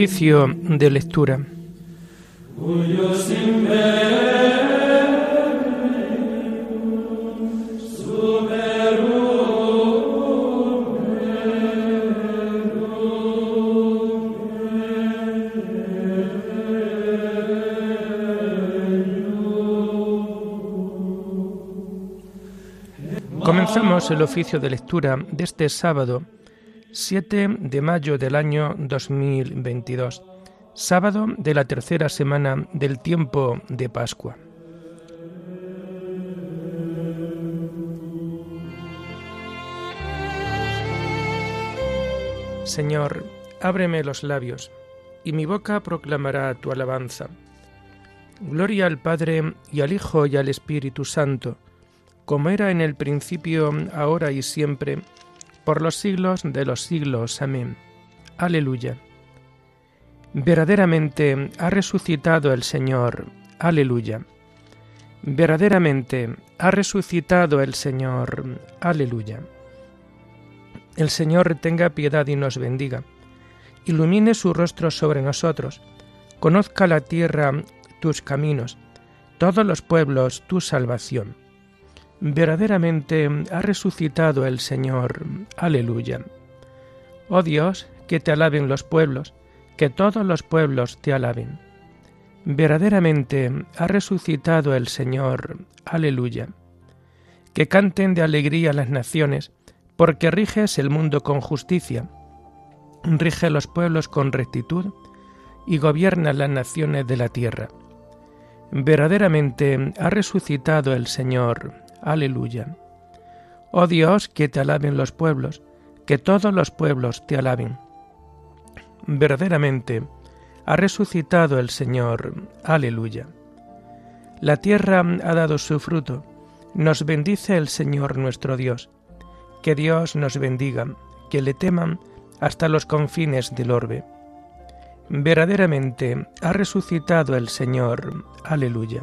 Oficio de lectura. Comenzamos el oficio de lectura de este sábado 7 de mayo del año 2022, sábado de la tercera semana del tiempo de Pascua. Señor, ábreme los labios, y mi boca proclamará tu alabanza. Gloria al Padre y al Hijo y al Espíritu Santo, como era en el principio, ahora y siempre, por los siglos de los siglos. Amén. Aleluya. Verdaderamente ha resucitado el Señor. Aleluya. Verdaderamente ha resucitado el Señor. Aleluya. El Señor tenga piedad y nos bendiga. Ilumine su rostro sobre nosotros. Conozca la tierra tus caminos, todos los pueblos tu salvación. Verdaderamente ha resucitado el Señor. Aleluya. Oh Dios, que te alaben los pueblos, que todos los pueblos te alaben. Verdaderamente ha resucitado el Señor. Aleluya. Que canten de alegría las naciones, porque riges el mundo con justicia. Rige los pueblos con rectitud y gobierna las naciones de la tierra. Verdaderamente ha resucitado el Señor. Aleluya. Oh Dios, que te alaben los pueblos, que todos los pueblos te alaben. Verdaderamente, ha resucitado el Señor. Aleluya. La tierra ha dado su fruto. Nos bendice el Señor nuestro Dios. Que Dios nos bendiga, que le teman hasta los confines del orbe. Verdaderamente ha resucitado el Señor. Aleluya.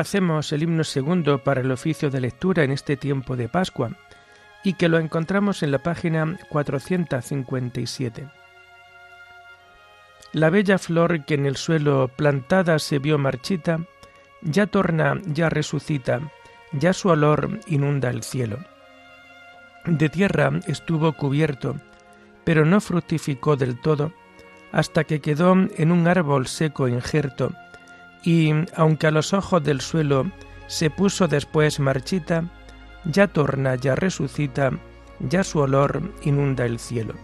Hacemos el himno segundo para el oficio de lectura en este tiempo de Pascua y que lo encontramos en la página 457. La bella flor que en el suelo plantada se vio marchita, ya torna, ya resucita, ya su olor inunda el cielo. De tierra estuvo cubierto, pero no fructificó del todo, hasta que quedó en un árbol seco injerto, y, aunque a los ojos del suelo se puso después marchita, ya torna, ya resucita, ya su olor inunda el cielo.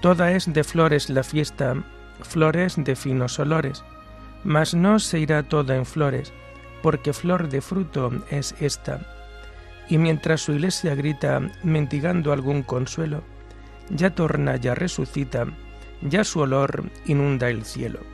Toda es de flores la fiesta, flores de finos olores, mas no se irá toda en flores, porque flor de fruto es esta. Y mientras su iglesia grita, mendigando algún consuelo, ya torna, ya resucita, ya su olor inunda el cielo.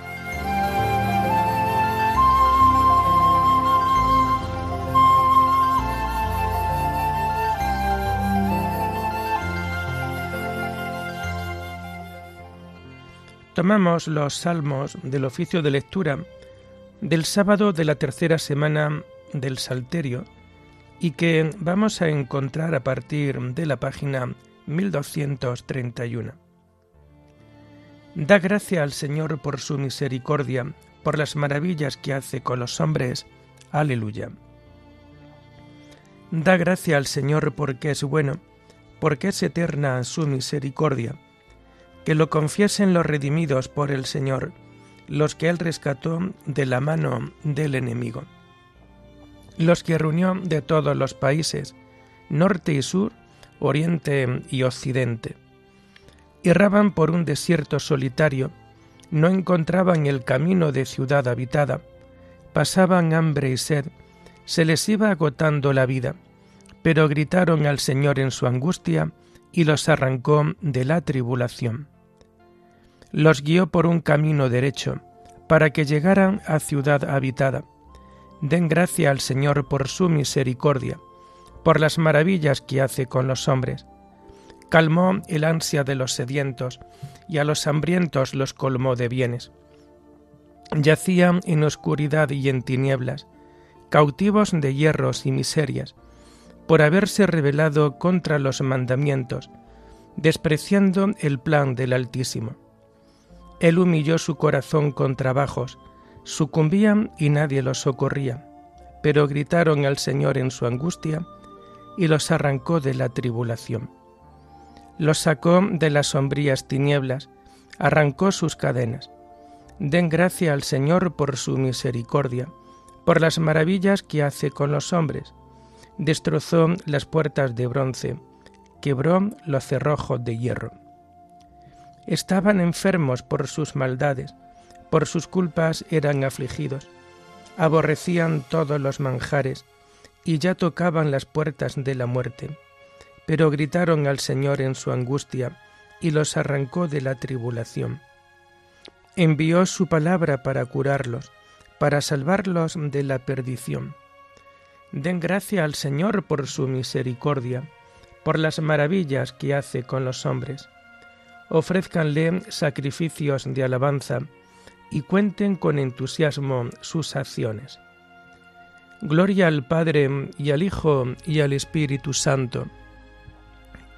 Tomamos los salmos del oficio de lectura del sábado de la tercera semana del Salterio y que vamos a encontrar a partir de la página 1231. Da gracia al Señor por su misericordia, por las maravillas que hace con los hombres. Aleluya. Da gracia al Señor porque es bueno, porque es eterna su misericordia que lo confiesen los redimidos por el Señor, los que Él rescató de la mano del enemigo, los que reunió de todos los países, norte y sur, oriente y occidente. Erraban por un desierto solitario, no encontraban el camino de ciudad habitada, pasaban hambre y sed, se les iba agotando la vida, pero gritaron al Señor en su angustia y los arrancó de la tribulación. Los guió por un camino derecho, para que llegaran a ciudad habitada. Den gracia al Señor por su misericordia, por las maravillas que hace con los hombres. Calmó el ansia de los sedientos, y a los hambrientos los colmó de bienes. Yacían en oscuridad y en tinieblas, cautivos de hierros y miserias, por haberse rebelado contra los mandamientos, despreciando el plan del Altísimo. Él humilló su corazón con trabajos, sucumbían y nadie los socorría, pero gritaron al Señor en su angustia y los arrancó de la tribulación. Los sacó de las sombrías tinieblas, arrancó sus cadenas. Den gracia al Señor por su misericordia, por las maravillas que hace con los hombres. Destrozó las puertas de bronce, quebró los cerrojos de hierro. Estaban enfermos por sus maldades, por sus culpas eran afligidos, aborrecían todos los manjares, y ya tocaban las puertas de la muerte. Pero gritaron al Señor en su angustia, y los arrancó de la tribulación. Envió su palabra para curarlos, para salvarlos de la perdición. Den gracia al Señor por su misericordia, por las maravillas que hace con los hombres. Ofrézcanle sacrificios de alabanza y cuenten con entusiasmo sus acciones. Gloria al Padre y al Hijo y al Espíritu Santo,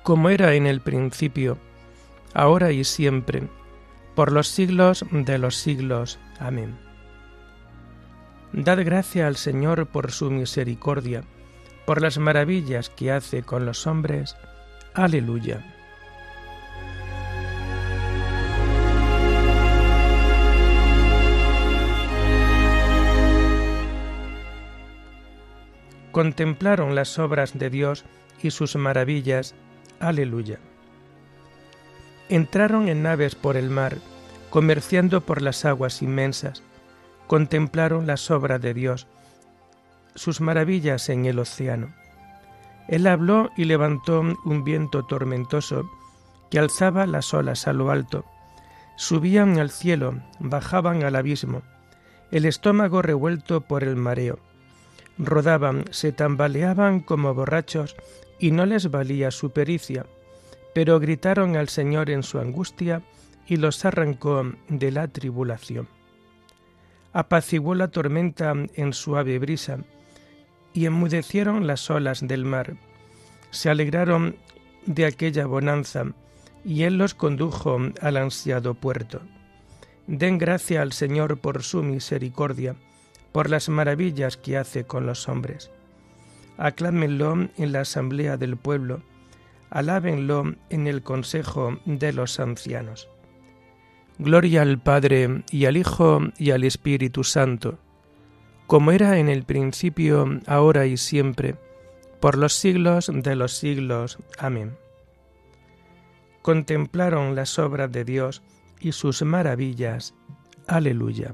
como era en el principio, ahora y siempre, por los siglos de los siglos. Amén. Dad gracia al Señor por su misericordia, por las maravillas que hace con los hombres. Aleluya. contemplaron las obras de Dios y sus maravillas. Aleluya. Entraron en naves por el mar, comerciando por las aguas inmensas. Contemplaron las obras de Dios, sus maravillas en el océano. Él habló y levantó un viento tormentoso que alzaba las olas a lo alto. Subían al cielo, bajaban al abismo, el estómago revuelto por el mareo rodaban, se tambaleaban como borrachos y no les valía su pericia, pero gritaron al Señor en su angustia y los arrancó de la tribulación. Apaciguó la tormenta en suave brisa y enmudecieron las olas del mar. Se alegraron de aquella bonanza y él los condujo al ansiado puerto. Den gracia al Señor por su misericordia por las maravillas que hace con los hombres. Aclámenlo en la asamblea del pueblo, alábenlo en el consejo de los ancianos. Gloria al Padre y al Hijo y al Espíritu Santo, como era en el principio, ahora y siempre, por los siglos de los siglos. Amén. Contemplaron las obras de Dios y sus maravillas. Aleluya.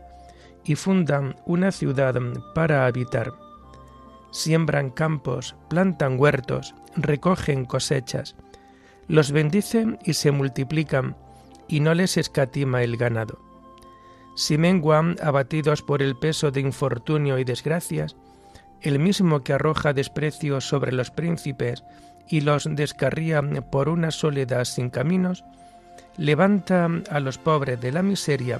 y fundan una ciudad para habitar. Siembran campos, plantan huertos, recogen cosechas, los bendicen y se multiplican, y no les escatima el ganado. Si menguan abatidos por el peso de infortunio y desgracias, el mismo que arroja desprecio sobre los príncipes y los descarría por una soledad sin caminos, levanta a los pobres de la miseria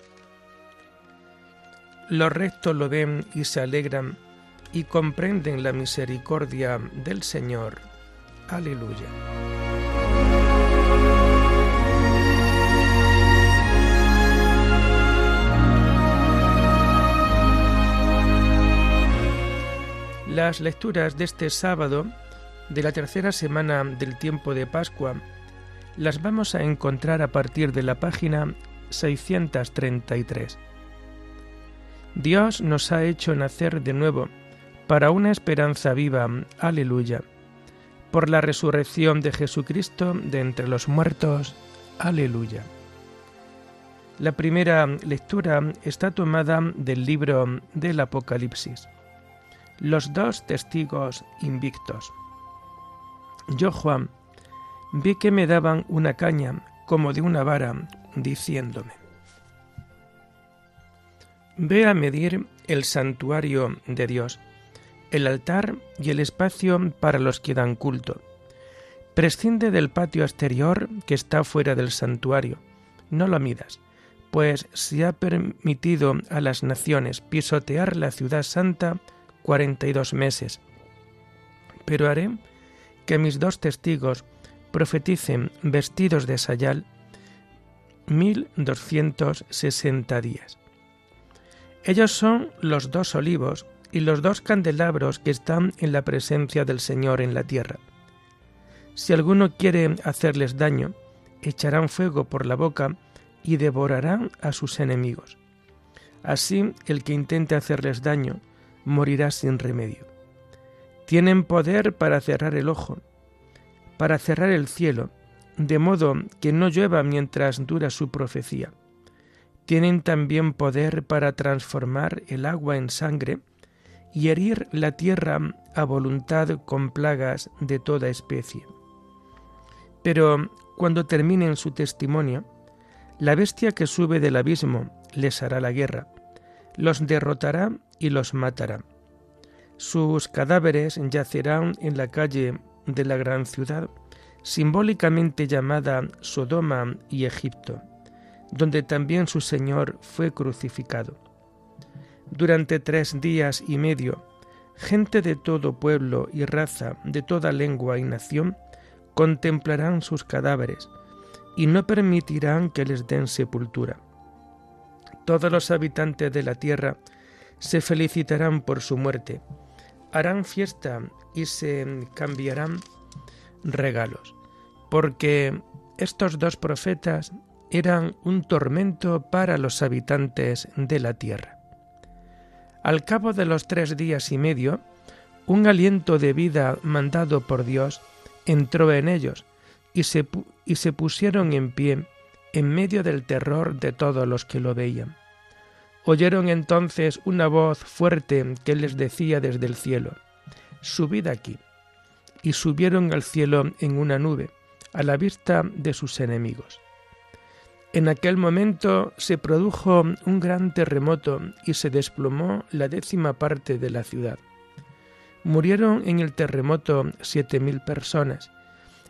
Los rectos lo ven y se alegran y comprenden la misericordia del Señor. Aleluya. Las lecturas de este sábado de la tercera semana del tiempo de Pascua las vamos a encontrar a partir de la página 633. Dios nos ha hecho nacer de nuevo para una esperanza viva. Aleluya. Por la resurrección de Jesucristo de entre los muertos. Aleluya. La primera lectura está tomada del libro del Apocalipsis los dos testigos invictos. Yo, Juan, vi que me daban una caña como de una vara, diciéndome, Ve a medir el santuario de Dios, el altar y el espacio para los que dan culto. Prescinde del patio exterior que está fuera del santuario, no lo midas, pues se ha permitido a las naciones pisotear la ciudad santa cuarenta y dos meses. Pero haré que mis dos testigos profeticen vestidos de sayal mil doscientos sesenta días. Ellos son los dos olivos y los dos candelabros que están en la presencia del Señor en la tierra. Si alguno quiere hacerles daño, echarán fuego por la boca y devorarán a sus enemigos. Así el que intente hacerles daño morirá sin remedio. Tienen poder para cerrar el ojo, para cerrar el cielo, de modo que no llueva mientras dura su profecía. Tienen también poder para transformar el agua en sangre y herir la tierra a voluntad con plagas de toda especie. Pero cuando terminen su testimonio, la bestia que sube del abismo les hará la guerra, los derrotará y los matará. Sus cadáveres yacerán en la calle de la gran ciudad, simbólicamente llamada Sodoma y Egipto, donde también su Señor fue crucificado. Durante tres días y medio, gente de todo pueblo y raza, de toda lengua y nación, contemplarán sus cadáveres y no permitirán que les den sepultura. Todos los habitantes de la tierra se felicitarán por su muerte, harán fiesta y se cambiarán regalos, porque estos dos profetas eran un tormento para los habitantes de la tierra. Al cabo de los tres días y medio, un aliento de vida mandado por Dios entró en ellos y se, y se pusieron en pie en medio del terror de todos los que lo veían. Oyeron entonces una voz fuerte que les decía desde el cielo, Subid aquí. Y subieron al cielo en una nube, a la vista de sus enemigos. En aquel momento se produjo un gran terremoto y se desplomó la décima parte de la ciudad. Murieron en el terremoto siete mil personas,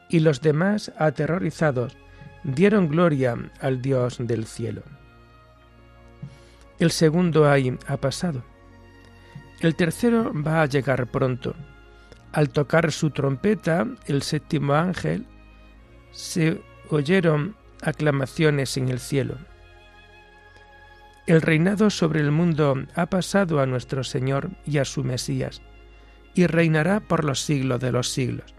y los demás, aterrorizados, dieron gloria al Dios del cielo. El segundo ahí ha pasado. El tercero va a llegar pronto. Al tocar su trompeta, el séptimo ángel, se oyeron aclamaciones en el cielo. El reinado sobre el mundo ha pasado a nuestro Señor y a su Mesías, y reinará por los siglos de los siglos.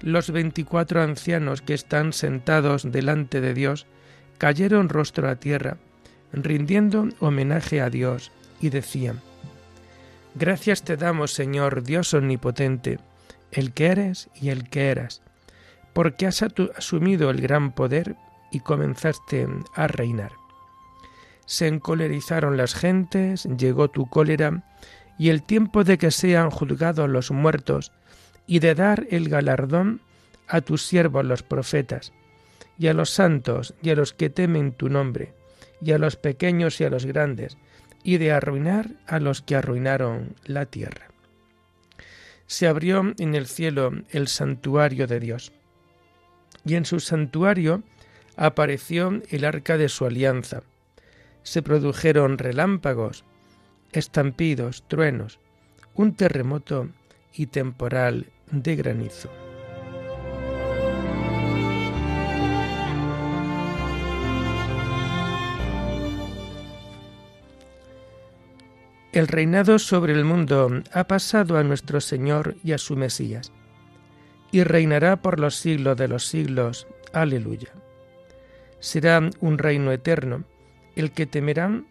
Los veinticuatro ancianos que están sentados delante de Dios cayeron rostro a tierra, rindiendo homenaje a Dios, y decían, Gracias te damos, Señor Dios omnipotente, el que eres y el que eras, porque has asumido el gran poder y comenzaste a reinar. Se encolerizaron las gentes, llegó tu cólera, y el tiempo de que sean juzgados los muertos, y de dar el galardón a tus siervos los profetas, y a los santos, y a los que temen tu nombre, y a los pequeños y a los grandes, y de arruinar a los que arruinaron la tierra. Se abrió en el cielo el santuario de Dios, y en su santuario apareció el arca de su alianza. Se produjeron relámpagos, estampidos, truenos, un terremoto y temporal de granizo. El reinado sobre el mundo ha pasado a nuestro Señor y a su Mesías, y reinará por los siglos de los siglos. Aleluya. Será un reino eterno, el que temerán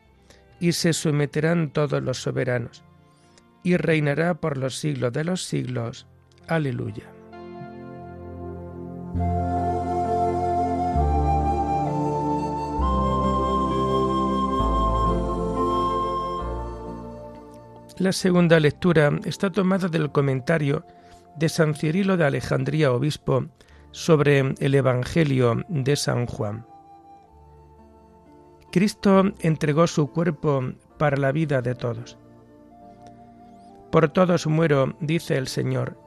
y se someterán todos los soberanos, y reinará por los siglos de los siglos. Aleluya. La segunda lectura está tomada del comentario de San Cirilo de Alejandría, obispo, sobre el Evangelio de San Juan. Cristo entregó su cuerpo para la vida de todos. Por todos muero, dice el Señor,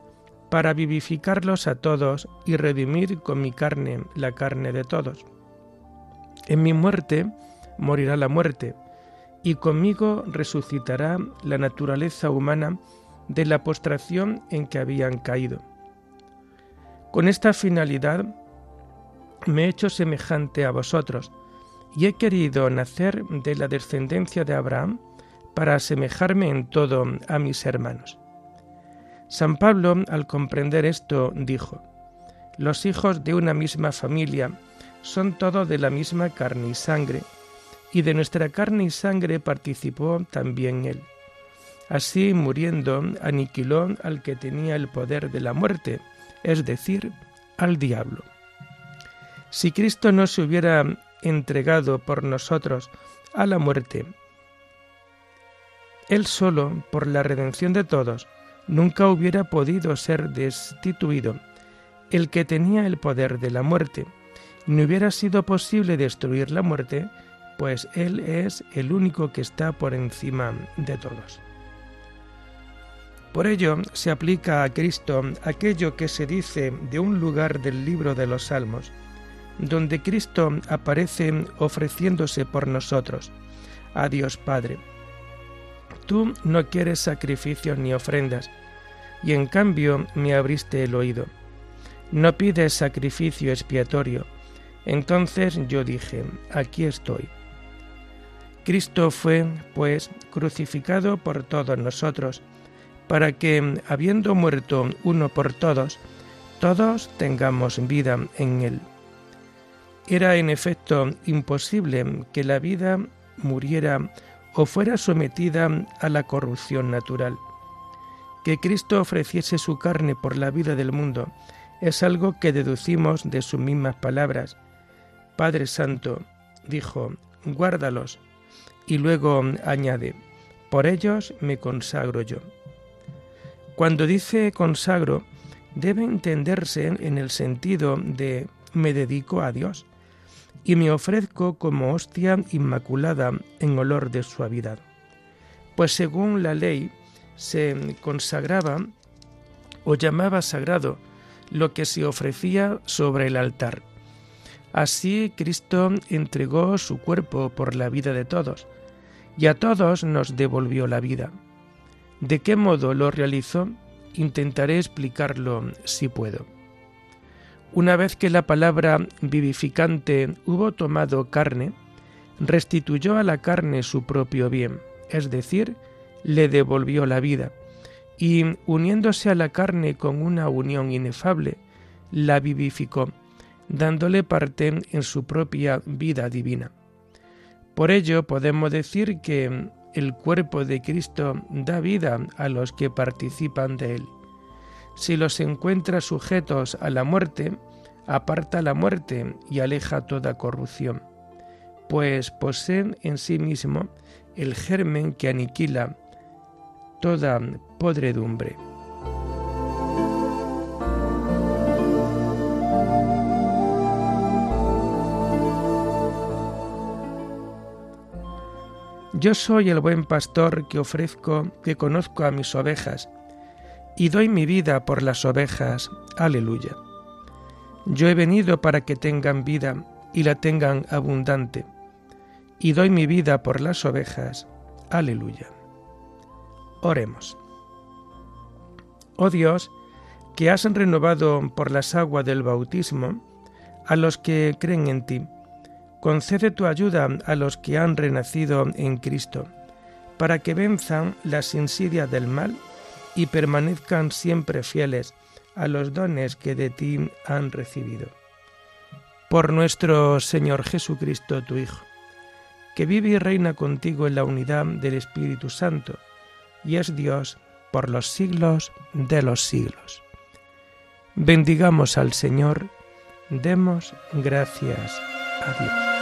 para vivificarlos a todos y redimir con mi carne la carne de todos. En mi muerte morirá la muerte, y conmigo resucitará la naturaleza humana de la postración en que habían caído. Con esta finalidad me he hecho semejante a vosotros, y he querido nacer de la descendencia de Abraham para asemejarme en todo a mis hermanos. San Pablo, al comprender esto, dijo, Los hijos de una misma familia son todos de la misma carne y sangre, y de nuestra carne y sangre participó también él. Así, muriendo, aniquiló al que tenía el poder de la muerte, es decir, al diablo. Si Cristo no se hubiera entregado por nosotros a la muerte, Él solo, por la redención de todos, nunca hubiera podido ser destituido. El que tenía el poder de la muerte, no hubiera sido posible destruir la muerte, pues Él es el único que está por encima de todos. Por ello se aplica a Cristo aquello que se dice de un lugar del libro de los Salmos, donde Cristo aparece ofreciéndose por nosotros, a Dios Padre. Tú no quieres sacrificios ni ofrendas, y en cambio me abriste el oído. No pides sacrificio expiatorio. Entonces yo dije, aquí estoy. Cristo fue, pues, crucificado por todos nosotros, para que, habiendo muerto uno por todos, todos tengamos vida en él. Era en efecto imposible que la vida muriera o fuera sometida a la corrupción natural. Que Cristo ofreciese su carne por la vida del mundo es algo que deducimos de sus mismas palabras. Padre Santo, dijo, guárdalos, y luego añade, por ellos me consagro yo. Cuando dice consagro, debe entenderse en el sentido de me dedico a Dios y me ofrezco como hostia inmaculada en olor de suavidad. Pues según la ley se consagraba o llamaba sagrado lo que se ofrecía sobre el altar. Así Cristo entregó su cuerpo por la vida de todos, y a todos nos devolvió la vida. ¿De qué modo lo realizó? Intentaré explicarlo si puedo. Una vez que la palabra vivificante hubo tomado carne, restituyó a la carne su propio bien, es decir, le devolvió la vida, y uniéndose a la carne con una unión inefable, la vivificó, dándole parte en su propia vida divina. Por ello podemos decir que el cuerpo de Cristo da vida a los que participan de él. Si los encuentra sujetos a la muerte, aparta la muerte y aleja toda corrupción. pues posee en sí mismo el germen que aniquila toda podredumbre. Yo soy el buen pastor que ofrezco, que conozco a mis ovejas, y doy mi vida por las ovejas. Aleluya. Yo he venido para que tengan vida y la tengan abundante, y doy mi vida por las ovejas. Aleluya. Oremos. Oh Dios, que has renovado por las aguas del bautismo a los que creen en ti, Concede tu ayuda a los que han renacido en Cristo, para que venzan las insidias del mal y permanezcan siempre fieles a los dones que de ti han recibido. Por nuestro Señor Jesucristo, tu Hijo, que vive y reina contigo en la unidad del Espíritu Santo, y es Dios por los siglos de los siglos. Bendigamos al Señor, demos gracias a Dios.